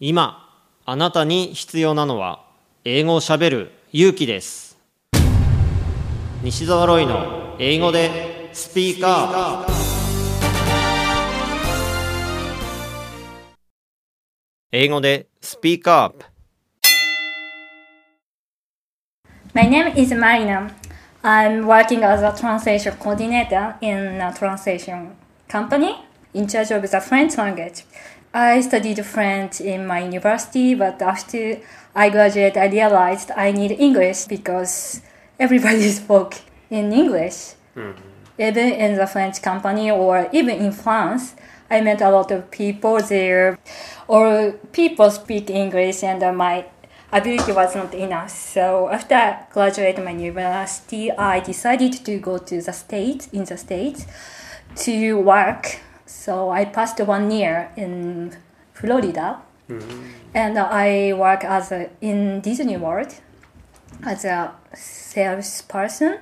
今あなたに必要なのは英語をしゃべる勇気です西澤ロイの英語でスピーカー英語でスピーカー My name is Marina. I'm working as a translation coordinator in a translation company in charge of the French language. I studied French in my university, but after I graduated, I realized I need English because everybody spoke in English. Even in the French company or even in France, I met a lot of people there, or people speak English, and uh, my ability was not enough. So after I graduated my university, I decided to go to the States, in the States, to work. So I passed one year in Florida, and I work as a, in Disney World as a salesperson.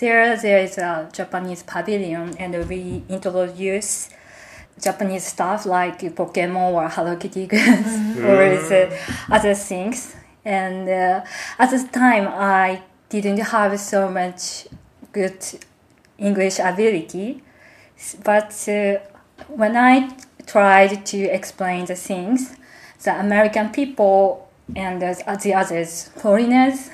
There, there is a Japanese pavilion, and we introduce Japanese stuff like Pokemon or Hello Kitty goods or the other things. And uh, at the time, I didn't have so much good English ability, but uh, when I tried to explain the things, the American people and the, the others, foreigners,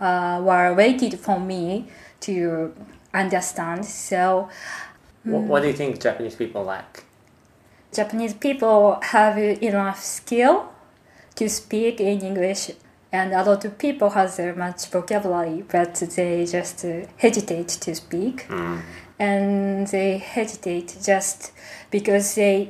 uh, were waited for me to understand. So What, what do you think Japanese people lack? Japanese people have enough skill to speak in English, and a lot of people has uh, much vocabulary, but they just uh, hesitate to speak, and they hesitate just because they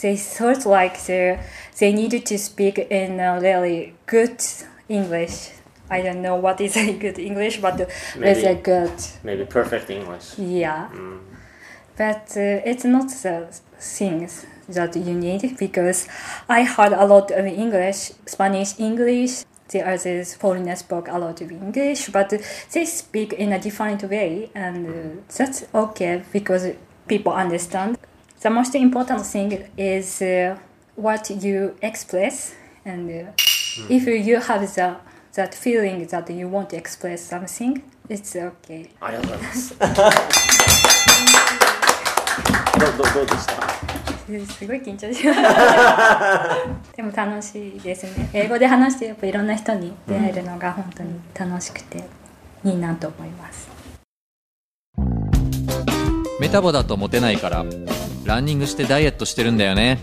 they thought like they they needed to speak in a really good English. I don't know what is a good English, but it's a Maybe. good Maybe perfect English. yeah. But uh, it's not the things that you need because I heard a lot of English, Spanish, English. There are these foreigners spoke a lot of English, but they speak in a different way, and that's okay because people understand. The most important thing is uh, what you express, and uh, mm. if you have the that feeling that you want to express something, it's okay. I love this. どうどうどうでした？すごい緊張します。でも楽しいですね。英語で話してやっぱいろんな人に出会えるのが本当に楽しくていいなと思います、メタボだとモテないからランニングしてダイエットしてるんだよね。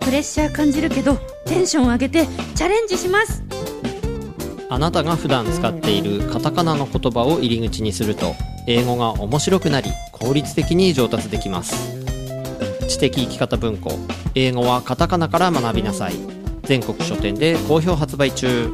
プレッシャー感じるけどテンション上げてチャレンジしますあなたが普段使っているカタカナの言葉を入り口にすると英語が面白くなり効率的に上達できます。知的生き方文庫英語はカタカナから学びなさい。全国書店で好評発売中。